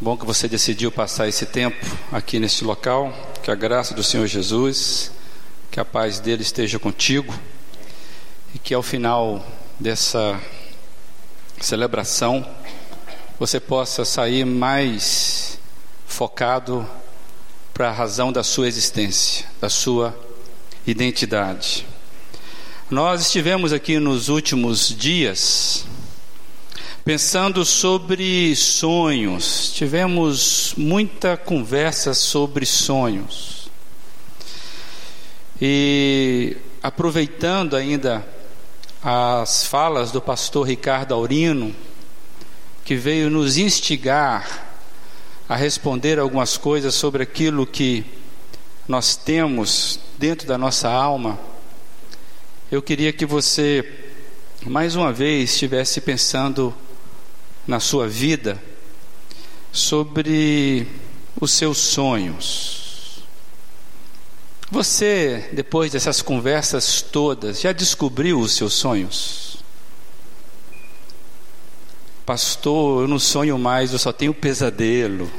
Bom que você decidiu passar esse tempo aqui neste local. Que a graça do Senhor Jesus, que a paz dele esteja contigo e que ao final dessa celebração você possa sair mais focado para a razão da sua existência, da sua identidade. Nós estivemos aqui nos últimos dias pensando sobre sonhos, tivemos muita conversa sobre sonhos. E aproveitando ainda as falas do pastor Ricardo Aurino, que veio nos instigar a responder algumas coisas sobre aquilo que nós temos dentro da nossa alma, eu queria que você mais uma vez estivesse pensando na sua vida sobre os seus sonhos. Você, depois dessas conversas todas, já descobriu os seus sonhos? Pastor, eu não sonho mais, eu só tenho pesadelo.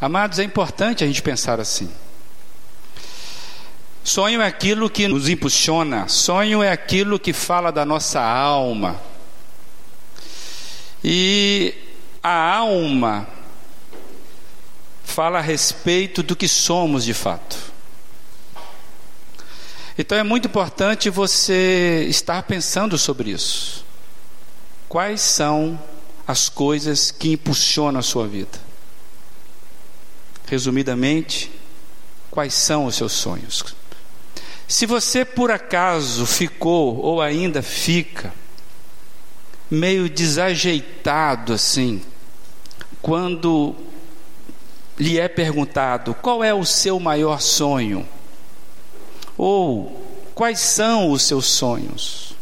Amados, é importante a gente pensar assim. Sonho é aquilo que nos impulsiona, sonho é aquilo que fala da nossa alma. E a alma fala a respeito do que somos de fato. Então é muito importante você estar pensando sobre isso. Quais são as coisas que impulsionam a sua vida? Resumidamente, quais são os seus sonhos? Se você por acaso ficou ou ainda fica meio desajeitado assim, quando lhe é perguntado qual é o seu maior sonho, ou quais são os seus sonhos,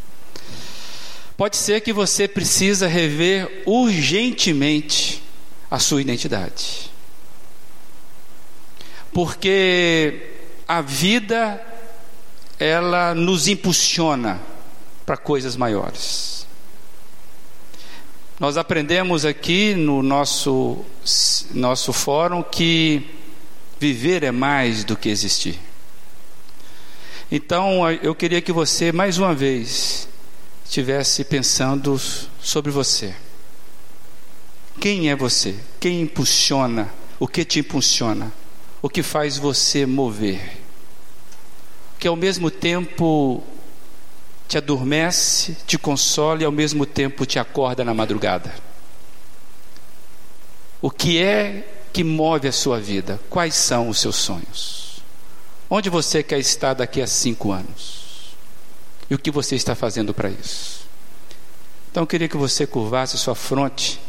pode ser que você precisa rever urgentemente a sua identidade. Porque a vida ela nos impulsiona para coisas maiores. Nós aprendemos aqui no nosso, nosso fórum que viver é mais do que existir. Então, eu queria que você, mais uma vez, estivesse pensando sobre você. Quem é você? Quem impulsiona? O que te impulsiona? O que faz você mover? Que ao mesmo tempo te adormece, te consola e ao mesmo tempo te acorda na madrugada. O que é que move a sua vida? Quais são os seus sonhos? Onde você quer estar daqui a cinco anos? E o que você está fazendo para isso? Então eu queria que você curvasse sua fronte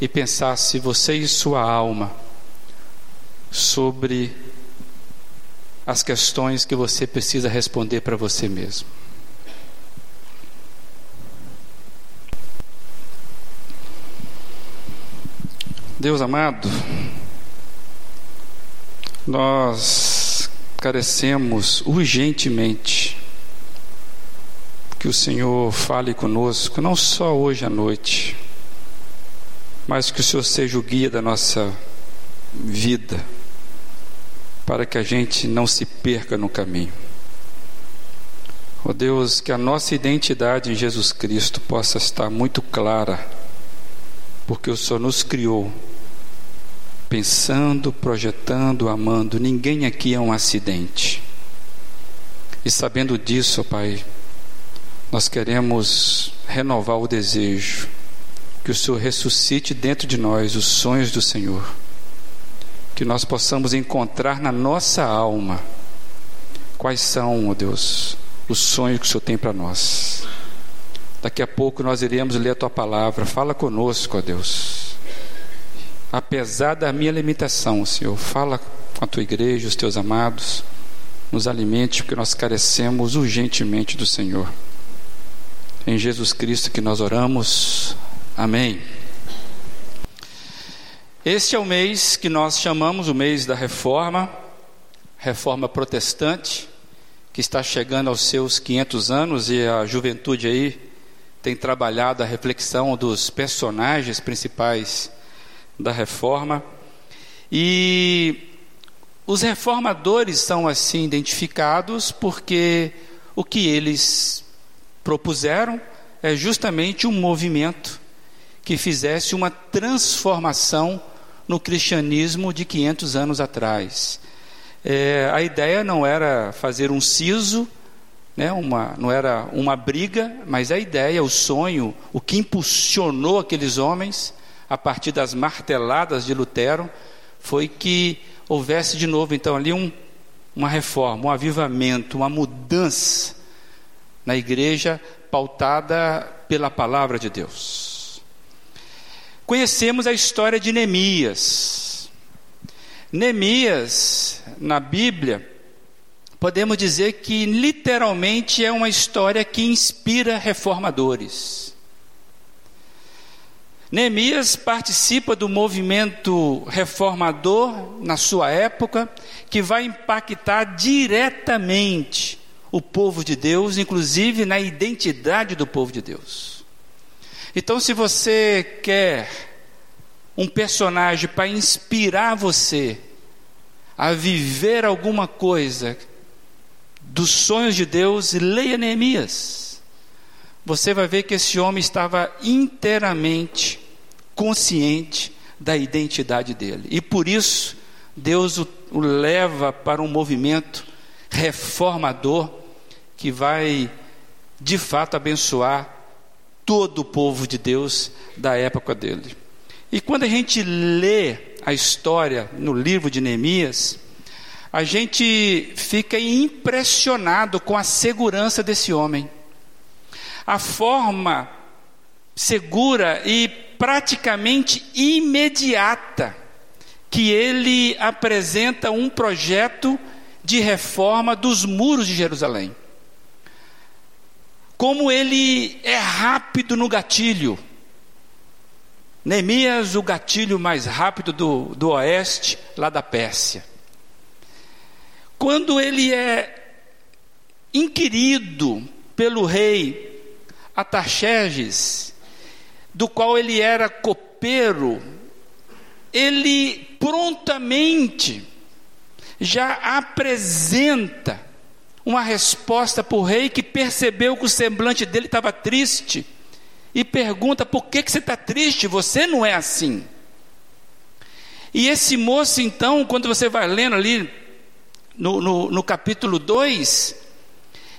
e pensasse você e sua alma sobre as questões que você precisa responder para você mesmo. Deus amado, nós carecemos urgentemente que o Senhor fale conosco, não só hoje à noite, mas que o Senhor seja o guia da nossa vida, para que a gente não se perca no caminho. Ó oh Deus, que a nossa identidade em Jesus Cristo possa estar muito clara, porque o Senhor nos criou pensando, projetando, amando. Ninguém aqui é um acidente. E sabendo disso, Pai, nós queremos renovar o desejo que o Senhor ressuscite dentro de nós os sonhos do Senhor. Que nós possamos encontrar na nossa alma quais são, ó Deus, os sonhos que o Senhor tem para nós. Daqui a pouco nós iremos ler a tua palavra. Fala conosco, ó Deus apesar da minha limitação, Senhor, fala com a tua igreja, os teus amados, nos alimente, porque nós carecemos urgentemente do Senhor. Em Jesus Cristo que nós oramos. Amém. Este é o mês que nós chamamos o mês da reforma, reforma protestante, que está chegando aos seus 500 anos e a juventude aí tem trabalhado a reflexão dos personagens principais da reforma. E os reformadores são assim identificados porque o que eles propuseram é justamente um movimento que fizesse uma transformação no cristianismo de 500 anos atrás. É, a ideia não era fazer um siso, né, uma, não era uma briga, mas a ideia, o sonho, o que impulsionou aqueles homens, a partir das marteladas de Lutero, foi que houvesse de novo, então, ali um, uma reforma, um avivamento, uma mudança na igreja pautada pela palavra de Deus. Conhecemos a história de Neemias. Neemias, na Bíblia, podemos dizer que literalmente é uma história que inspira reformadores. Neemias participa do movimento reformador na sua época, que vai impactar diretamente o povo de Deus, inclusive na identidade do povo de Deus. Então, se você quer um personagem para inspirar você a viver alguma coisa dos sonhos de Deus, leia Neemias. Você vai ver que esse homem estava inteiramente consciente da identidade dele. E por isso, Deus o, o leva para um movimento reformador que vai de fato abençoar todo o povo de Deus da época dele. E quando a gente lê a história no livro de Neemias, a gente fica impressionado com a segurança desse homem. A forma segura e praticamente imediata que ele apresenta um projeto de reforma dos muros de Jerusalém. Como ele é rápido no gatilho. Neemias, o gatilho mais rápido do, do oeste, lá da Pérsia. Quando ele é inquirido pelo rei Atarxerxes, do qual ele era copeiro, ele prontamente já apresenta uma resposta para o rei que percebeu que o semblante dele estava triste e pergunta: por que, que você está triste? Você não é assim. E esse moço, então, quando você vai lendo ali no, no, no capítulo 2,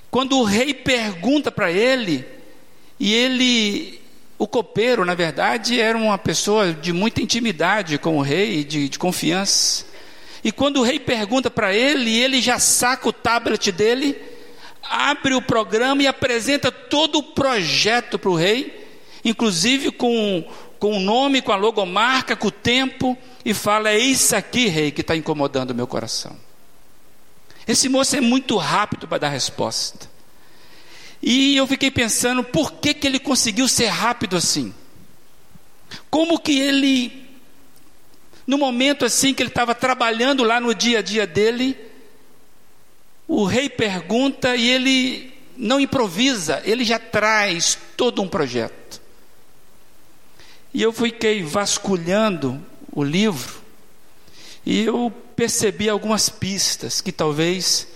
quando o rei pergunta para ele, e ele, o copeiro, na verdade, era uma pessoa de muita intimidade com o rei, de, de confiança. E quando o rei pergunta para ele, ele já saca o tablet dele, abre o programa e apresenta todo o projeto para o rei, inclusive com, com o nome, com a logomarca, com o tempo, e fala: É isso aqui, rei, que está incomodando o meu coração. Esse moço é muito rápido para dar resposta. E eu fiquei pensando, por que, que ele conseguiu ser rápido assim? Como que ele no momento assim que ele estava trabalhando lá no dia a dia dele, o rei pergunta e ele não improvisa, ele já traz todo um projeto. E eu fiquei vasculhando o livro e eu percebi algumas pistas que talvez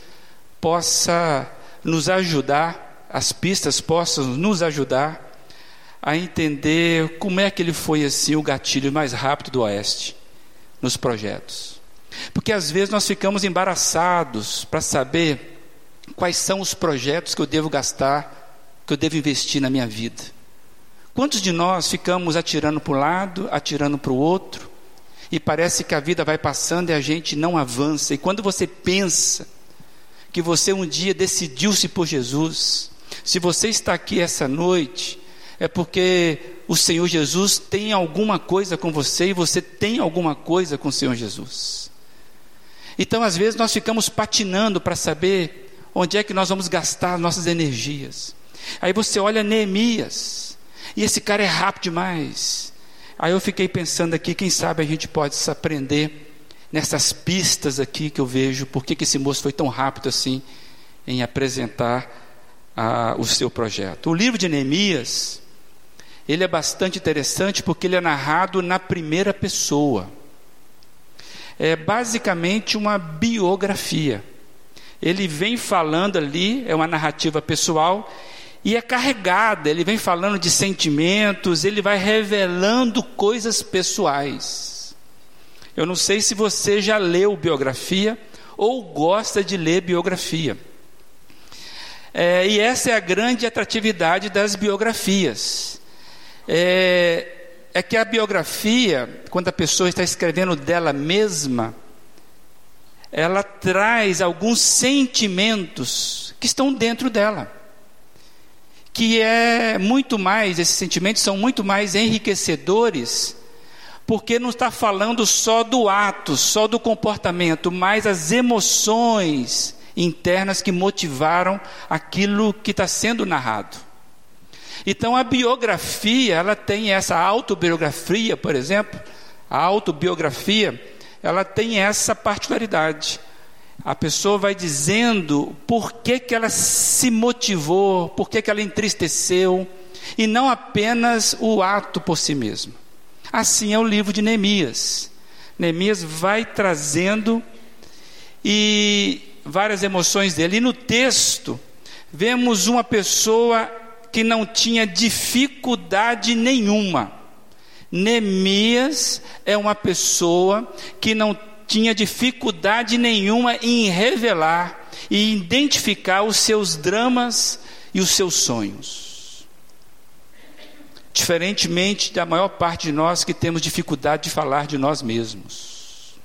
possa nos ajudar, as pistas possam nos ajudar a entender como é que ele foi assim o gatilho mais rápido do oeste nos projetos. Porque às vezes nós ficamos embaraçados para saber quais são os projetos que eu devo gastar, que eu devo investir na minha vida. Quantos de nós ficamos atirando para um lado, atirando para o outro, e parece que a vida vai passando e a gente não avança. E quando você pensa que você um dia decidiu-se por Jesus, se você está aqui essa noite, é porque o Senhor Jesus tem alguma coisa com você e você tem alguma coisa com o Senhor Jesus. Então, às vezes, nós ficamos patinando para saber onde é que nós vamos gastar nossas energias. Aí você olha Neemias, e esse cara é rápido demais. Aí eu fiquei pensando aqui, quem sabe a gente pode se aprender nessas pistas aqui que eu vejo, por que esse moço foi tão rápido assim em apresentar ah, o seu projeto. O livro de Neemias, ele é bastante interessante porque ele é narrado na primeira pessoa. É basicamente uma biografia. Ele vem falando ali, é uma narrativa pessoal, e é carregada, ele vem falando de sentimentos, ele vai revelando coisas pessoais. Eu não sei se você já leu biografia ou gosta de ler biografia. É, e essa é a grande atratividade das biografias. É, é que a biografia, quando a pessoa está escrevendo dela mesma, ela traz alguns sentimentos que estão dentro dela. Que é muito mais, esses sentimentos são muito mais enriquecedores, porque não está falando só do ato, só do comportamento, mas as emoções internas que motivaram aquilo que está sendo narrado. Então a biografia, ela tem essa autobiografia, por exemplo, a autobiografia, ela tem essa particularidade. A pessoa vai dizendo por que, que ela se motivou, por que, que ela entristeceu, e não apenas o ato por si mesmo. Assim é o livro de Neemias. Neemias vai trazendo e várias emoções dele. E no texto, vemos uma pessoa que não tinha dificuldade nenhuma. Neemias é uma pessoa que não tinha dificuldade nenhuma em revelar e identificar os seus dramas e os seus sonhos. Diferentemente da maior parte de nós que temos dificuldade de falar de nós mesmos.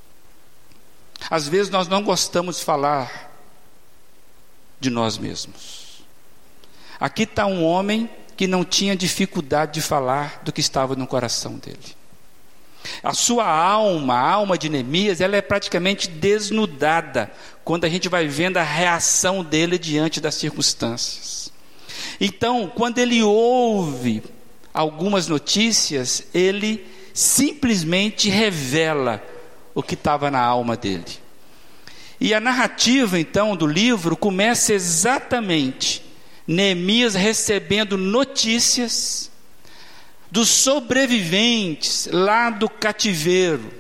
Às vezes nós não gostamos de falar de nós mesmos. Aqui está um homem que não tinha dificuldade de falar do que estava no coração dele. A sua alma, a alma de Neemias, ela é praticamente desnudada quando a gente vai vendo a reação dele diante das circunstâncias. Então, quando ele ouve algumas notícias, ele simplesmente revela o que estava na alma dele. E a narrativa, então, do livro começa exatamente Neemias recebendo notícias dos sobreviventes lá do cativeiro,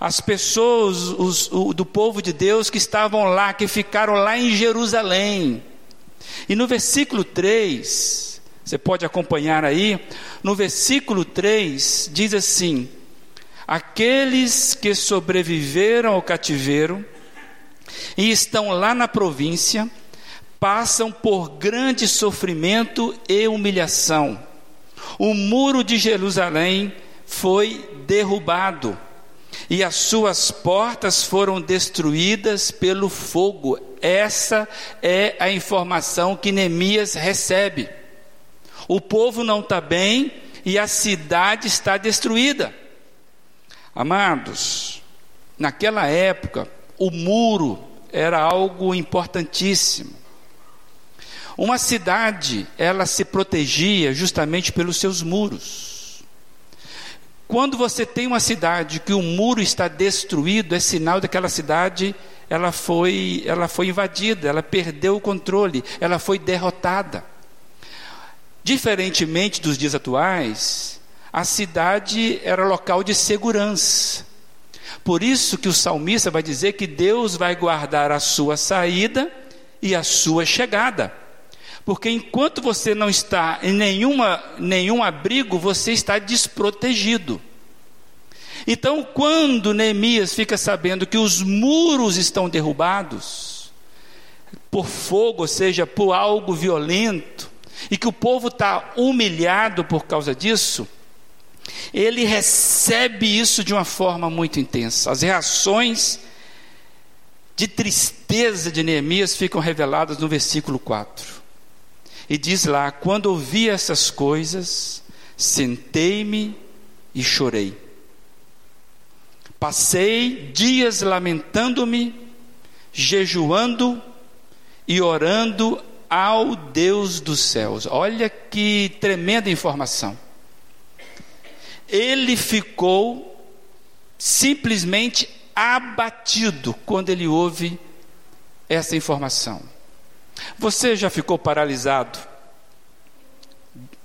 as pessoas os, o, do povo de Deus que estavam lá, que ficaram lá em Jerusalém. E no versículo 3, você pode acompanhar aí, no versículo 3 diz assim: Aqueles que sobreviveram ao cativeiro e estão lá na província, passam por grande sofrimento e humilhação. O muro de Jerusalém foi derrubado e as suas portas foram destruídas pelo fogo. Essa é a informação que Neemias recebe. O povo não está bem e a cidade está destruída. Amados, naquela época, o muro era algo importantíssimo. Uma cidade, ela se protegia justamente pelos seus muros. Quando você tem uma cidade que o muro está destruído, é sinal daquela cidade ela foi, ela foi invadida, ela perdeu o controle, ela foi derrotada. Diferentemente dos dias atuais, a cidade era local de segurança. Por isso que o salmista vai dizer que Deus vai guardar a sua saída e a sua chegada. Porque enquanto você não está em nenhuma, nenhum abrigo, você está desprotegido. Então, quando Neemias fica sabendo que os muros estão derrubados, por fogo, ou seja, por algo violento, e que o povo está humilhado por causa disso, ele recebe isso de uma forma muito intensa. As reações de tristeza de Neemias ficam reveladas no versículo 4. E diz lá: Quando ouvi essas coisas, sentei-me e chorei. Passei dias lamentando-me, jejuando e orando ao Deus dos céus. Olha que tremenda informação ele ficou simplesmente abatido quando ele ouve essa informação. Você já ficou paralisado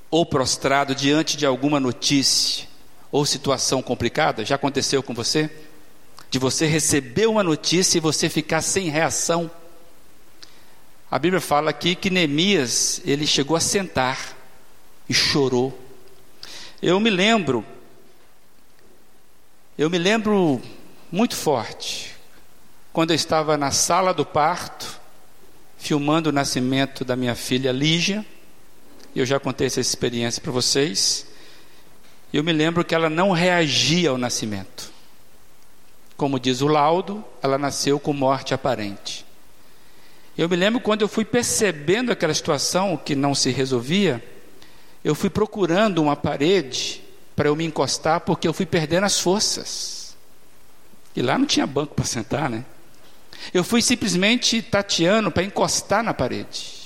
ou prostrado diante de alguma notícia ou situação complicada? Já aconteceu com você? De você receber uma notícia e você ficar sem reação? A Bíblia fala aqui que Neemias, ele chegou a sentar e chorou. Eu me lembro, eu me lembro muito forte, quando eu estava na sala do parto, filmando o nascimento da minha filha Lígia, eu já contei essa experiência para vocês. Eu me lembro que ela não reagia ao nascimento. Como diz o laudo, ela nasceu com morte aparente. Eu me lembro quando eu fui percebendo aquela situação que não se resolvia, eu fui procurando uma parede para eu me encostar, porque eu fui perdendo as forças. E lá não tinha banco para sentar, né? Eu fui simplesmente tateando para encostar na parede.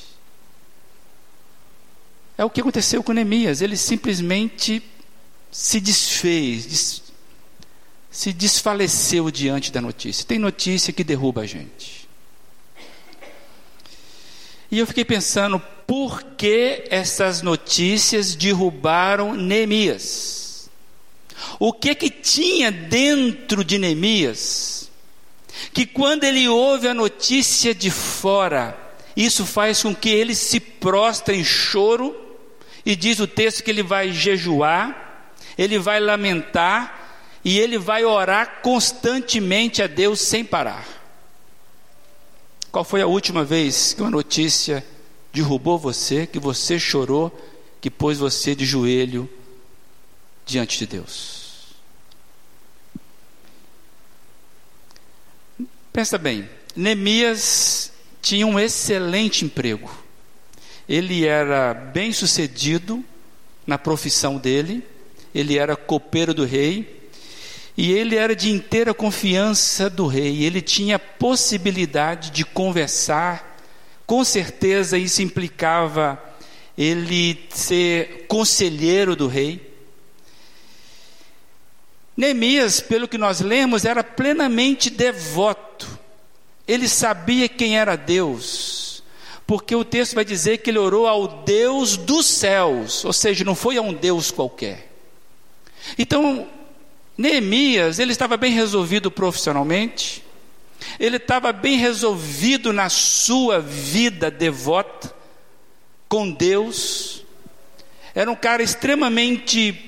É o que aconteceu com Neemias. Ele simplesmente se desfez, des, se desfaleceu diante da notícia. Tem notícia que derruba a gente. E eu fiquei pensando, por que essas notícias derrubaram Neemias? O que que tinha dentro de Neemias? Que quando ele ouve a notícia de fora, isso faz com que ele se prostre em choro e diz o texto que ele vai jejuar, ele vai lamentar e ele vai orar constantemente a Deus sem parar. Qual foi a última vez que uma notícia derrubou você, que você chorou, que pôs você de joelho diante de Deus? Pensa bem, Neemias tinha um excelente emprego ele era bem sucedido na profissão dele, ele era copeiro do rei, e ele era de inteira confiança do rei, ele tinha possibilidade de conversar, com certeza isso implicava ele ser conselheiro do rei. Neemias, pelo que nós lemos, era plenamente devoto, ele sabia quem era Deus, porque o texto vai dizer que ele orou ao Deus dos céus, ou seja, não foi a um Deus qualquer. Então, Neemias, ele estava bem resolvido profissionalmente, ele estava bem resolvido na sua vida devota com Deus, era um cara extremamente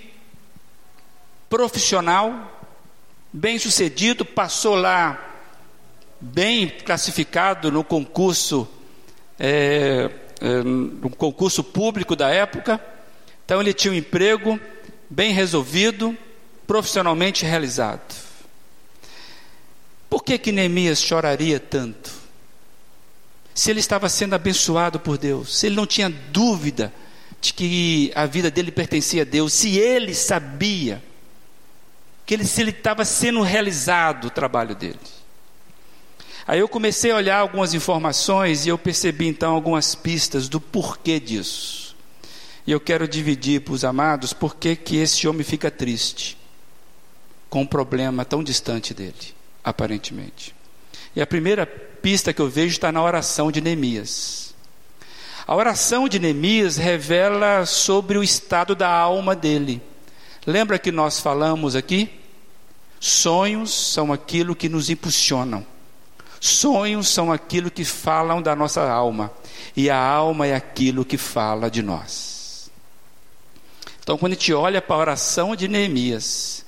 profissional, bem sucedido, passou lá bem classificado no concurso é, é, no concurso público da época. Então ele tinha um emprego bem resolvido, profissionalmente realizado. Por que que Neemias choraria tanto? Se ele estava sendo abençoado por Deus, se ele não tinha dúvida de que a vida dele pertencia a Deus, se ele sabia que ele, se ele estava sendo realizado o trabalho dele. Aí eu comecei a olhar algumas informações e eu percebi então algumas pistas do porquê disso. E eu quero dividir para os amados por que esse homem fica triste com um problema tão distante dele, aparentemente. E a primeira pista que eu vejo está na oração de Neemias. A oração de Neemias revela sobre o estado da alma dele. Lembra que nós falamos aqui? Sonhos são aquilo que nos impulsionam. Sonhos são aquilo que falam da nossa alma, e a alma é aquilo que fala de nós. Então, quando a gente olha para a oração de Neemias,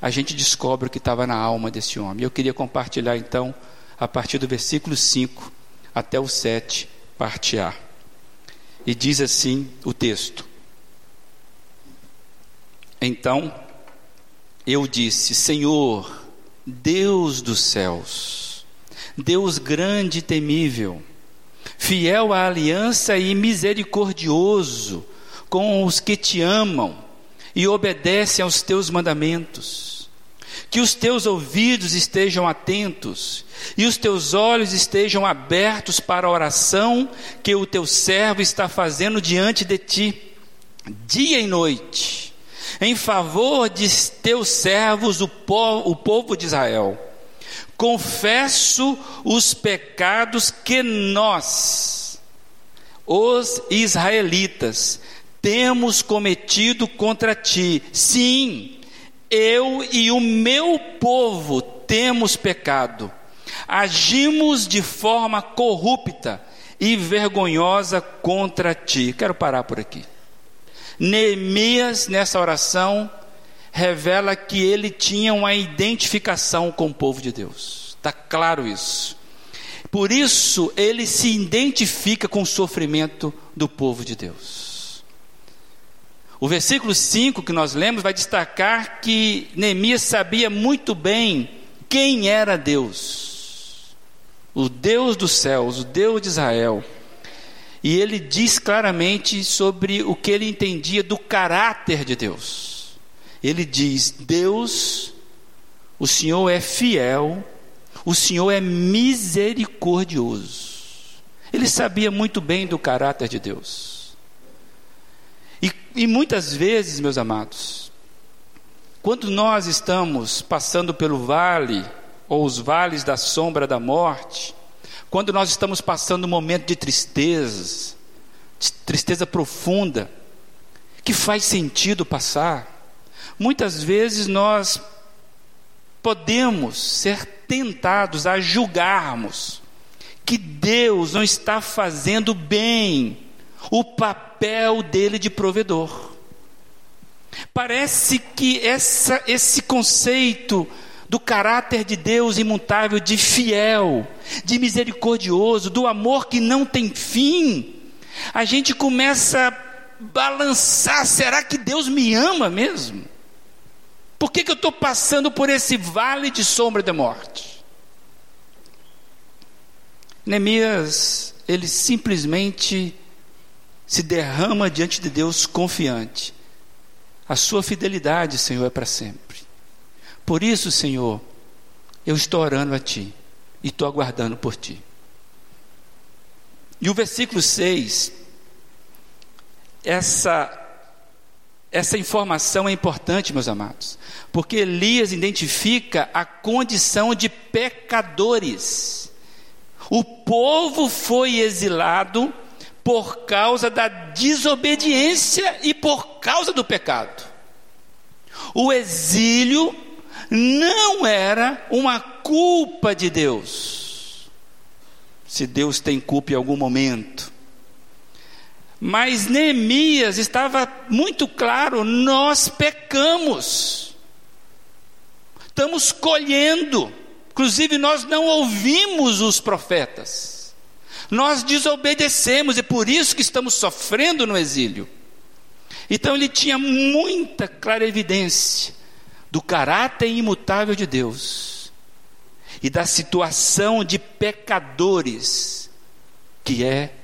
a gente descobre o que estava na alma desse homem. Eu queria compartilhar então, a partir do versículo 5 até o 7, parte A. E diz assim o texto: Então eu disse: Senhor, Deus dos céus, Deus grande e temível, fiel à aliança e misericordioso com os que te amam e obedecem aos teus mandamentos. Que os teus ouvidos estejam atentos e os teus olhos estejam abertos para a oração que o teu servo está fazendo diante de ti, dia e noite, em favor de teus servos, o povo, o povo de Israel confesso os pecados que nós, os israelitas, temos cometido contra ti. Sim, eu e o meu povo temos pecado. Agimos de forma corrupta e vergonhosa contra ti. Quero parar por aqui. Neemias, nessa oração, revela que ele tinha uma identificação com o povo de Deus. Está claro isso. Por isso, ele se identifica com o sofrimento do povo de Deus. O versículo 5 que nós lemos vai destacar que Neemias sabia muito bem quem era Deus, o Deus dos céus, o Deus de Israel. E ele diz claramente sobre o que ele entendia do caráter de Deus. Ele diz: Deus, o Senhor é fiel o Senhor é misericordioso. Ele sabia muito bem do caráter de Deus. E, e muitas vezes, meus amados, quando nós estamos passando pelo vale, ou os vales da sombra da morte, quando nós estamos passando um momento de tristeza, de tristeza profunda, que faz sentido passar, muitas vezes nós podemos ser tentados a julgarmos que Deus não está fazendo bem o papel dele de provedor. Parece que essa, esse conceito do caráter de Deus imutável, de fiel, de misericordioso, do amor que não tem fim, a gente começa a balançar: será que Deus me ama mesmo? Por que, que eu estou passando por esse vale de sombra da morte? Neemias, ele simplesmente se derrama diante de Deus confiante. A sua fidelidade, Senhor, é para sempre. Por isso, Senhor, eu estou orando a Ti e estou aguardando por Ti. E o versículo 6, essa essa informação é importante, meus amados, porque Elias identifica a condição de pecadores. O povo foi exilado por causa da desobediência e por causa do pecado. O exílio não era uma culpa de Deus. Se Deus tem culpa em algum momento, mas Neemias estava muito claro: nós pecamos, estamos colhendo, inclusive nós não ouvimos os profetas, nós desobedecemos, e por isso que estamos sofrendo no exílio. Então ele tinha muita clara evidência do caráter imutável de Deus e da situação de pecadores que é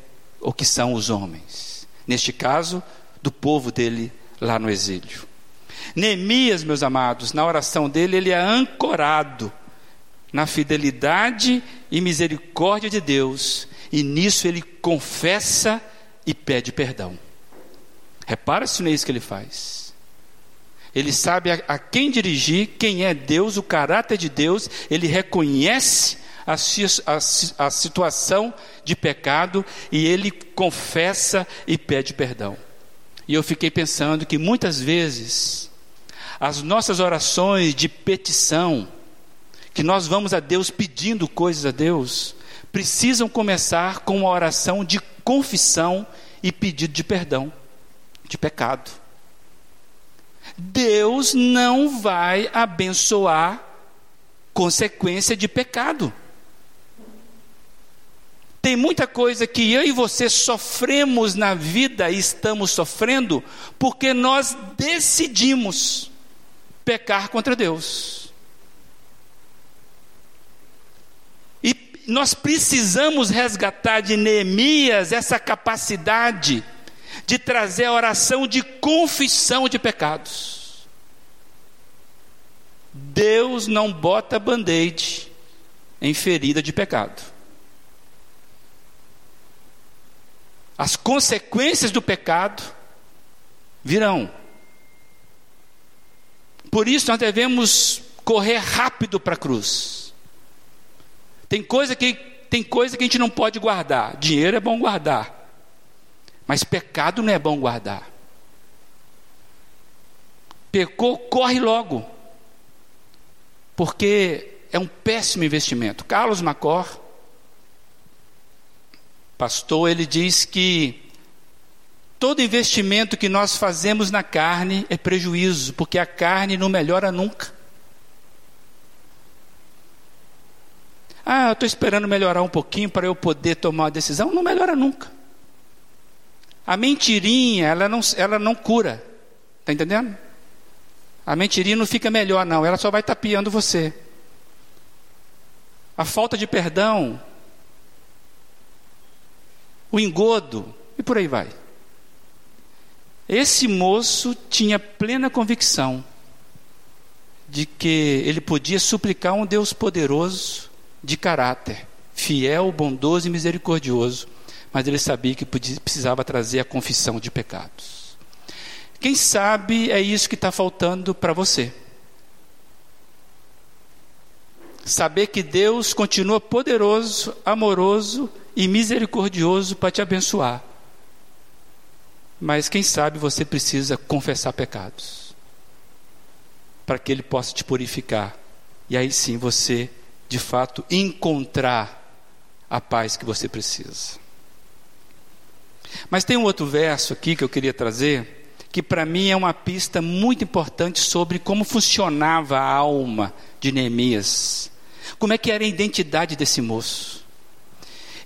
o que são os homens neste caso, do povo dele lá no exílio. Neemias, meus amados, na oração dele, ele é ancorado na fidelidade e misericórdia de Deus, e nisso ele confessa e pede perdão. Repara se não é isso que ele faz. Ele sabe a, a quem dirigir, quem é Deus, o caráter de Deus, ele reconhece a, a, a situação de pecado e ele confessa e pede perdão. E eu fiquei pensando que muitas vezes as nossas orações de petição, que nós vamos a Deus pedindo coisas a Deus, precisam começar com uma oração de confissão e pedido de perdão, de pecado. Deus não vai abençoar consequência de pecado. Tem muita coisa que eu e você sofremos na vida e estamos sofrendo porque nós decidimos pecar contra Deus. E nós precisamos resgatar de Neemias essa capacidade de trazer a oração de confissão de pecados. Deus não bota band-aid em ferida de pecado. as consequências do pecado virão. Por isso nós devemos correr rápido para a cruz. Tem coisa que tem coisa que a gente não pode guardar. Dinheiro é bom guardar. Mas pecado não é bom guardar. pecou, corre logo, porque é um péssimo investimento. Carlos Macor, pastor, ele diz que todo investimento que nós fazemos na carne é prejuízo, porque a carne não melhora nunca. Ah, eu estou esperando melhorar um pouquinho para eu poder tomar uma decisão. Não melhora nunca. A mentirinha, ela não, ela não cura. Está entendendo? A mentirinha não fica melhor, não. Ela só vai tapeando você. A falta de perdão, o engodo, e por aí vai. Esse moço tinha plena convicção de que ele podia suplicar um Deus poderoso de caráter, fiel, bondoso e misericordioso, mas ele sabia que precisava trazer a confissão de pecados. Quem sabe é isso que está faltando para você. Saber que Deus continua poderoso, amoroso e misericordioso para te abençoar. Mas quem sabe você precisa confessar pecados para que Ele possa te purificar. E aí sim você de fato encontrar a paz que você precisa. Mas tem um outro verso aqui que eu queria trazer, que para mim é uma pista muito importante sobre como funcionava a alma de Neemias. Como é que era a identidade desse moço?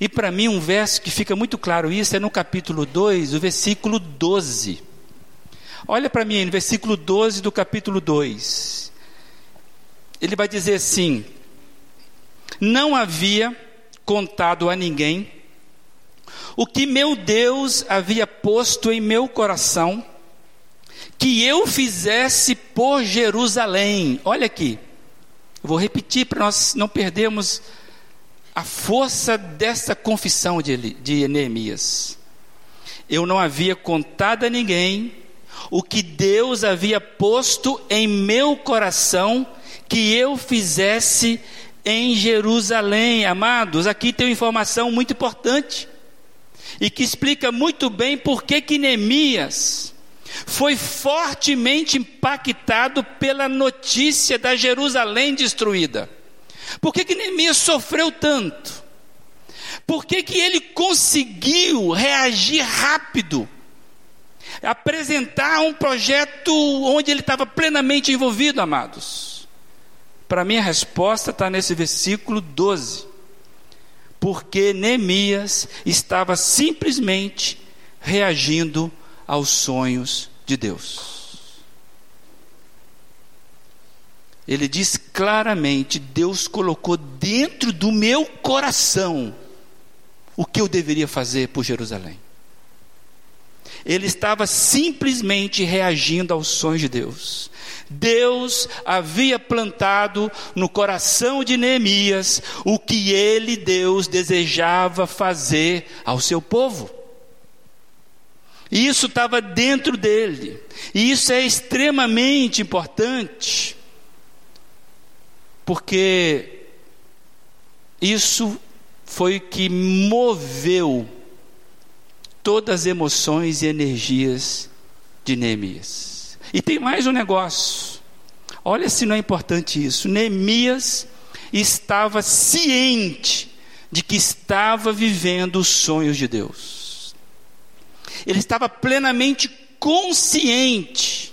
E para mim um verso que fica muito claro isso é no capítulo 2, o versículo 12. Olha para mim no versículo 12 do capítulo 2. Ele vai dizer assim: não havia contado a ninguém o que meu Deus havia posto em meu coração que eu fizesse por Jerusalém. Olha aqui, vou repetir para nós não perdermos a força dessa confissão de, de Neemias. Eu não havia contado a ninguém o que Deus havia posto em meu coração que eu fizesse em Jerusalém. Amados, aqui tem uma informação muito importante e que explica muito bem por que, que Neemias foi fortemente impactado pela notícia da Jerusalém destruída. Por que, que Neemias sofreu tanto? Por que, que ele conseguiu reagir rápido? Apresentar um projeto onde ele estava plenamente envolvido, amados. Para mim, a resposta está nesse versículo 12. Porque Neemias estava simplesmente reagindo aos sonhos de Deus. Ele diz claramente: Deus colocou dentro do meu coração o que eu deveria fazer por Jerusalém. Ele estava simplesmente reagindo aos sonhos de Deus. Deus havia plantado no coração de Neemias o que ele, Deus, desejava fazer ao seu povo. E isso estava dentro dele. E isso é extremamente importante, porque isso foi que moveu todas as emoções e energias de Neemias. E tem mais um negócio. Olha se não é importante isso. Neemias estava ciente de que estava vivendo os sonhos de Deus. Ele estava plenamente consciente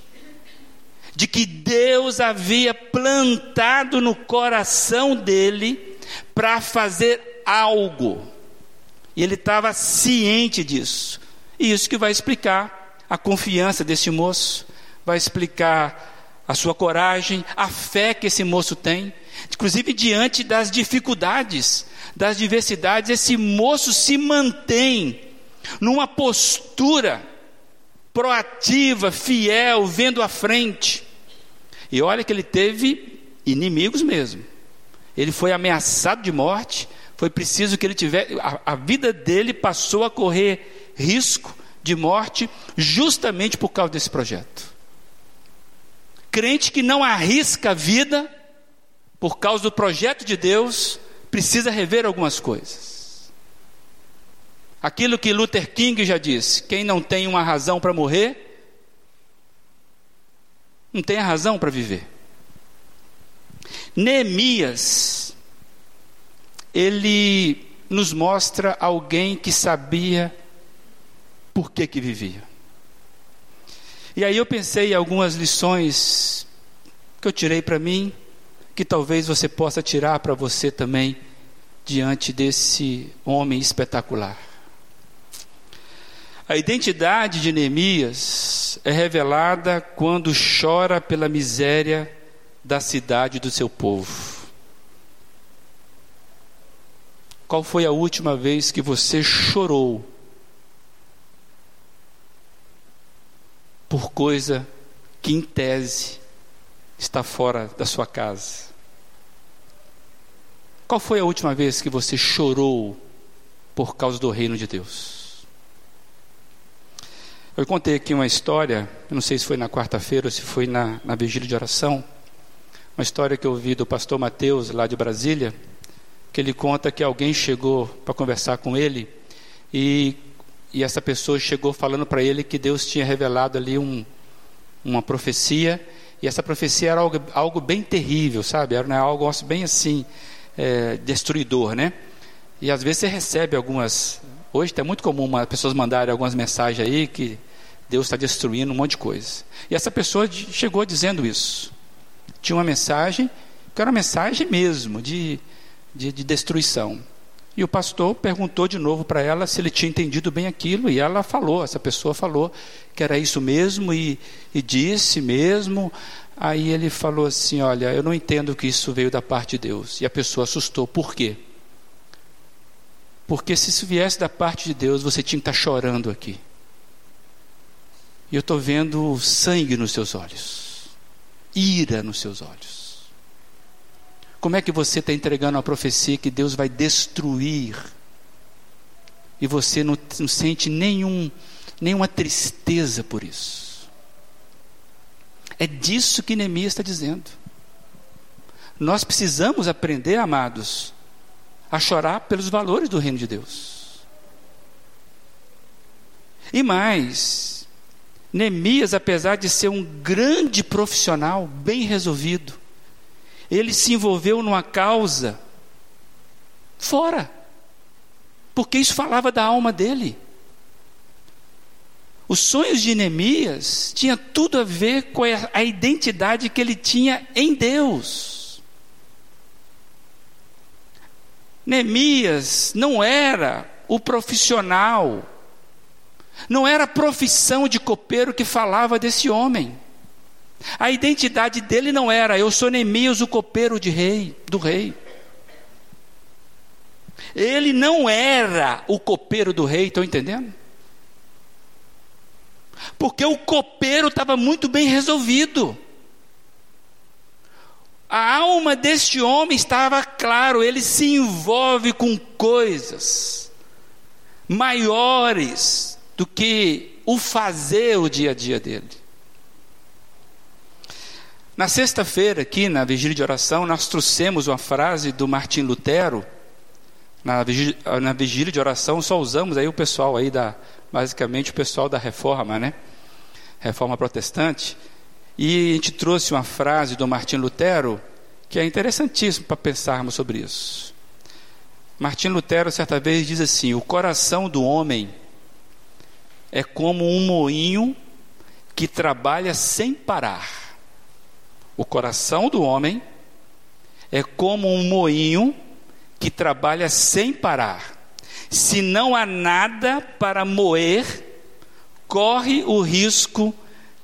de que Deus havia plantado no coração dele para fazer algo. E ele estava ciente disso. E isso que vai explicar a confiança desse moço vai explicar a sua coragem, a fé que esse moço tem, inclusive diante das dificuldades, das diversidades, esse moço se mantém numa postura proativa, fiel, vendo à frente. E olha que ele teve inimigos mesmo. Ele foi ameaçado de morte, foi preciso que ele tivesse, a, a vida dele passou a correr risco de morte justamente por causa desse projeto. Crente que não arrisca a vida por causa do projeto de Deus, precisa rever algumas coisas. Aquilo que Luther King já disse: quem não tem uma razão para morrer, não tem razão para viver. Neemias, ele nos mostra alguém que sabia por que que vivia. E aí eu pensei em algumas lições que eu tirei para mim, que talvez você possa tirar para você também diante desse homem espetacular. A identidade de Neemias é revelada quando chora pela miséria da cidade do seu povo. Qual foi a última vez que você chorou por coisa que, em tese, está fora da sua casa? Qual foi a última vez que você chorou por causa do reino de Deus? Eu contei aqui uma história, não sei se foi na quarta-feira ou se foi na, na vigília de oração, uma história que eu ouvi do pastor Mateus, lá de Brasília, que ele conta que alguém chegou para conversar com ele e e essa pessoa chegou falando para ele que Deus tinha revelado ali um, uma profecia, e essa profecia era algo, algo bem terrível, sabe? Era né, algo bem assim, é, destruidor, né? E às vezes você recebe algumas. Hoje é muito comum as pessoas mandarem algumas mensagens aí que Deus está destruindo um monte de coisa. E essa pessoa chegou dizendo isso. Tinha uma mensagem, que era uma mensagem mesmo de, de, de destruição. E o pastor perguntou de novo para ela se ele tinha entendido bem aquilo, e ela falou, essa pessoa falou que era isso mesmo, e, e disse mesmo. Aí ele falou assim: Olha, eu não entendo que isso veio da parte de Deus. E a pessoa assustou. Por quê? Porque se isso viesse da parte de Deus, você tinha que estar chorando aqui. E eu estou vendo sangue nos seus olhos, ira nos seus olhos. Como é que você está entregando a profecia que Deus vai destruir e você não, não sente nenhum, nenhuma tristeza por isso? É disso que Neemias está dizendo. Nós precisamos aprender, amados, a chorar pelos valores do reino de Deus. E mais, Neemias, apesar de ser um grande profissional, bem resolvido, ele se envolveu numa causa fora, porque isso falava da alma dele. Os sonhos de Neemias tinha tudo a ver com a identidade que ele tinha em Deus. Neemias não era o profissional, não era a profissão de copeiro que falava desse homem. A identidade dele não era eu sou Neemias, o copeiro de rei, do rei. Ele não era o copeiro do rei, estão entendendo? Porque o copeiro estava muito bem resolvido. A alma deste homem estava claro, ele se envolve com coisas maiores do que o fazer o dia a dia dele. Na sexta-feira, aqui na vigília de oração, nós trouxemos uma frase do Martim Lutero. Na vigília, na vigília de oração, só usamos aí o pessoal aí da, basicamente o pessoal da reforma, né? Reforma protestante. E a gente trouxe uma frase do Martim Lutero que é interessantíssimo para pensarmos sobre isso. Martim Lutero, certa vez, diz assim: O coração do homem é como um moinho que trabalha sem parar. O coração do homem é como um moinho que trabalha sem parar. Se não há nada para moer, corre o risco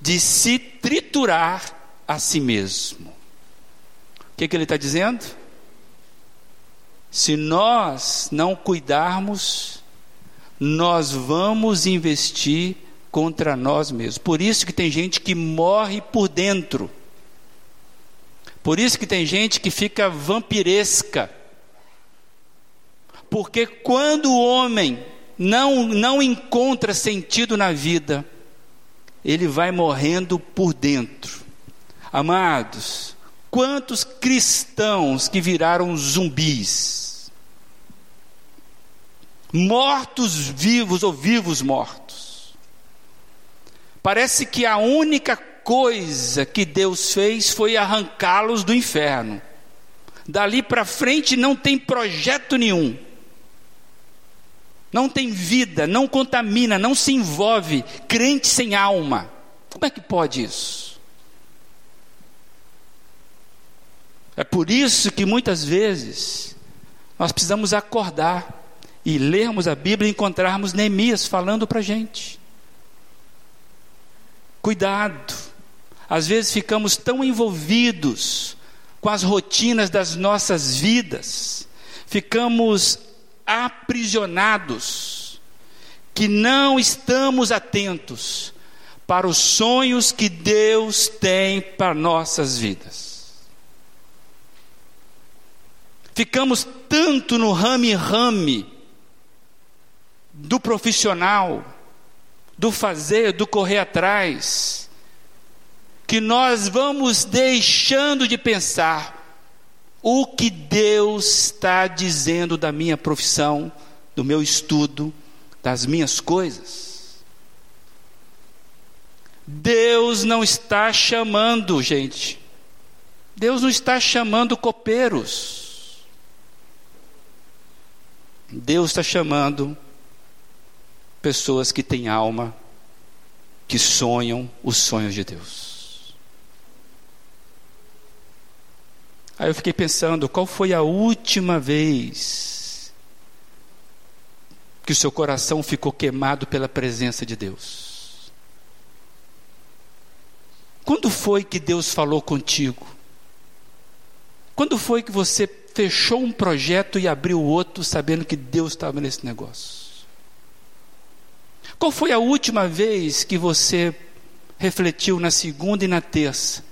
de se triturar a si mesmo. O que, que ele está dizendo? Se nós não cuidarmos, nós vamos investir contra nós mesmos. Por isso que tem gente que morre por dentro por isso que tem gente que fica vampiresca. Porque quando o homem não, não encontra sentido na vida, ele vai morrendo por dentro. Amados, quantos cristãos que viraram zumbis? Mortos vivos ou vivos mortos. Parece que a única coisa que Deus fez foi arrancá-los do inferno. Dali para frente não tem projeto nenhum. Não tem vida, não contamina, não se envolve. Crente sem alma. Como é que pode isso? É por isso que muitas vezes nós precisamos acordar e lermos a Bíblia e encontrarmos Neemias falando para a gente. Cuidado, às vezes ficamos tão envolvidos com as rotinas das nossas vidas, ficamos aprisionados, que não estamos atentos para os sonhos que Deus tem para nossas vidas. Ficamos tanto no rame-rame do profissional, do fazer, do correr atrás, que nós vamos deixando de pensar o que Deus está dizendo da minha profissão, do meu estudo, das minhas coisas. Deus não está chamando, gente. Deus não está chamando copeiros. Deus está chamando pessoas que têm alma, que sonham os sonhos de Deus. Aí eu fiquei pensando, qual foi a última vez que o seu coração ficou queimado pela presença de Deus? Quando foi que Deus falou contigo? Quando foi que você fechou um projeto e abriu outro sabendo que Deus estava nesse negócio? Qual foi a última vez que você refletiu na segunda e na terça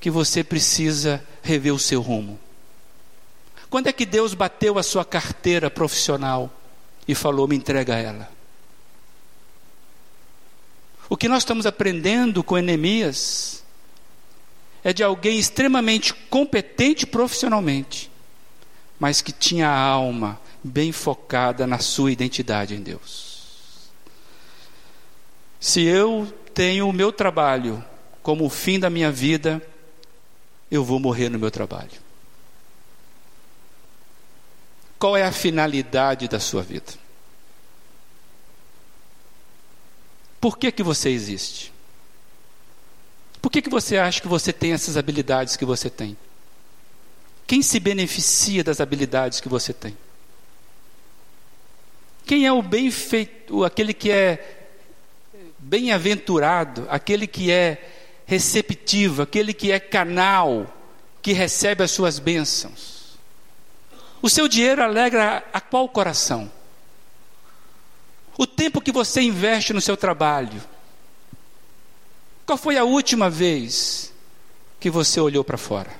que você precisa rever o seu rumo? Quando é que Deus bateu a sua carteira profissional e falou: me entrega ela? O que nós estamos aprendendo com Enemias é de alguém extremamente competente profissionalmente, mas que tinha a alma bem focada na sua identidade em Deus. Se eu tenho o meu trabalho como o fim da minha vida, eu vou morrer no meu trabalho. Qual é a finalidade da sua vida? Por que, que você existe? Por que, que você acha que você tem essas habilidades que você tem? Quem se beneficia das habilidades que você tem? Quem é o bem feito, aquele que é Bem-aventurado aquele que é receptivo, aquele que é canal, que recebe as suas bênçãos. O seu dinheiro alegra a qual coração? O tempo que você investe no seu trabalho. Qual foi a última vez que você olhou para fora?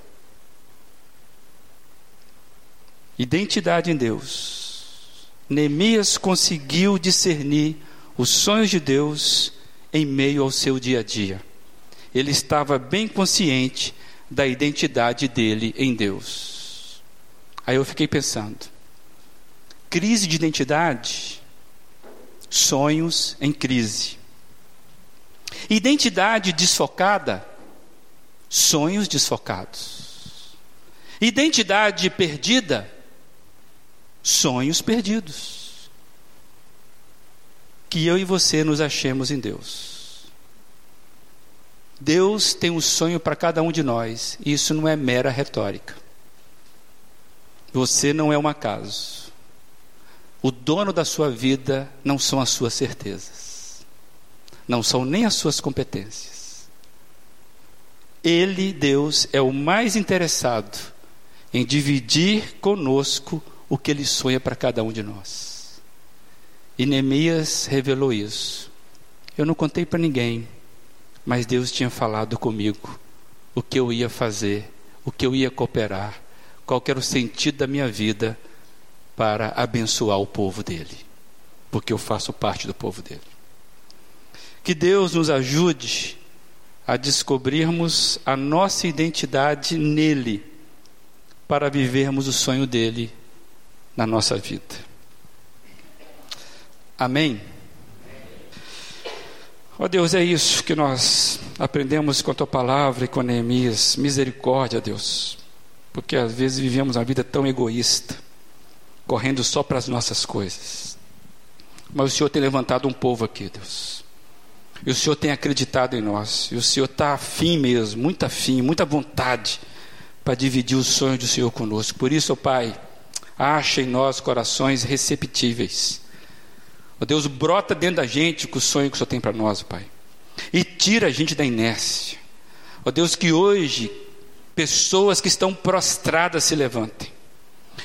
Identidade em Deus. Neemias conseguiu discernir os sonhos de Deus em meio ao seu dia a dia. Ele estava bem consciente da identidade dele em Deus. Aí eu fiquei pensando: crise de identidade, sonhos em crise. Identidade desfocada, sonhos desfocados. Identidade perdida, sonhos perdidos que eu e você nos achemos em Deus. Deus tem um sonho para cada um de nós, e isso não é mera retórica. Você não é um acaso. O dono da sua vida não são as suas certezas, não são nem as suas competências. Ele, Deus, é o mais interessado em dividir conosco o que ele sonha para cada um de nós. E Neemias revelou isso. Eu não contei para ninguém, mas Deus tinha falado comigo o que eu ia fazer, o que eu ia cooperar, qual era o sentido da minha vida para abençoar o povo dele, porque eu faço parte do povo dele. Que Deus nos ajude a descobrirmos a nossa identidade nele, para vivermos o sonho dele na nossa vida. Amém? Ó oh Deus, é isso que nós aprendemos com a tua palavra e com Neemias. Misericórdia, Deus. Porque às vezes vivemos uma vida tão egoísta, correndo só para as nossas coisas. Mas o Senhor tem levantado um povo aqui, Deus. E o Senhor tem acreditado em nós. E o Senhor está afim mesmo, muito afim, muita vontade para dividir os sonhos do Senhor conosco. Por isso, ó Pai, acha em nós corações receptíveis. Ó Deus, brota dentro da gente com o sonho que o Senhor tem para nós, Pai. E tira a gente da inércia. Ó Deus, que hoje pessoas que estão prostradas se levantem.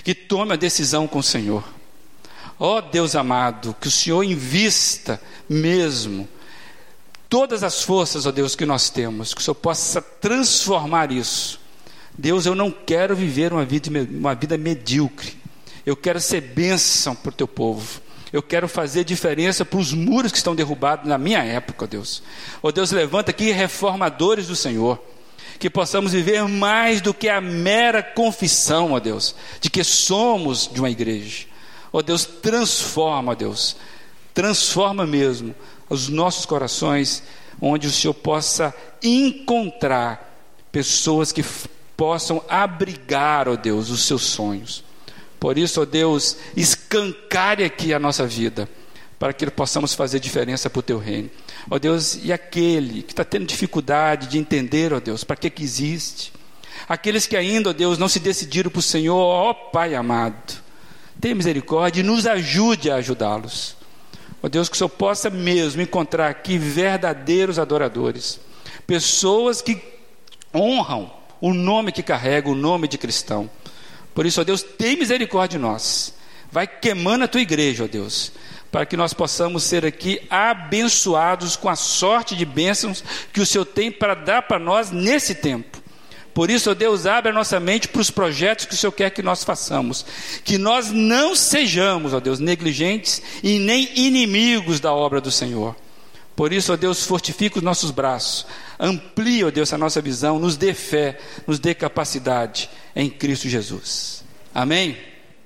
Que tomem a decisão com o Senhor. Ó Deus amado, que o Senhor invista mesmo todas as forças, ó Deus, que nós temos, que o Senhor possa transformar isso. Deus, eu não quero viver uma vida, uma vida medíocre. Eu quero ser bênção para o teu povo. Eu quero fazer diferença para os muros que estão derrubados na minha época, Deus. Ó Deus, levanta aqui reformadores do Senhor. Que possamos viver mais do que a mera confissão, ó Deus, de que somos de uma igreja. Ó Deus, transforma, ó Deus. Transforma mesmo os nossos corações, onde o Senhor possa encontrar pessoas que possam abrigar, ó Deus, os seus sonhos. Por isso, ó Deus, escancare aqui a nossa vida, para que possamos fazer diferença para o teu reino. Ó Deus, e aquele que está tendo dificuldade de entender, ó Deus, para que, que existe? Aqueles que ainda, ó Deus, não se decidiram para o Senhor, ó Pai amado, tenha misericórdia e nos ajude a ajudá-los. Ó Deus, que o Senhor possa mesmo encontrar aqui verdadeiros adoradores, pessoas que honram o nome que carrega, o nome de cristão. Por isso, ó Deus, tem misericórdia de nós. Vai queimando a tua igreja, ó Deus, para que nós possamos ser aqui abençoados com a sorte de bênçãos que o Senhor tem para dar para nós nesse tempo. Por isso, ó Deus, abre a nossa mente para os projetos que o Senhor quer que nós façamos. Que nós não sejamos, ó Deus, negligentes e nem inimigos da obra do Senhor. Por isso, ó Deus, fortifica os nossos braços. Amplia, ó Deus, a nossa visão. Nos dê fé, nos dê capacidade em Cristo Jesus. Amém?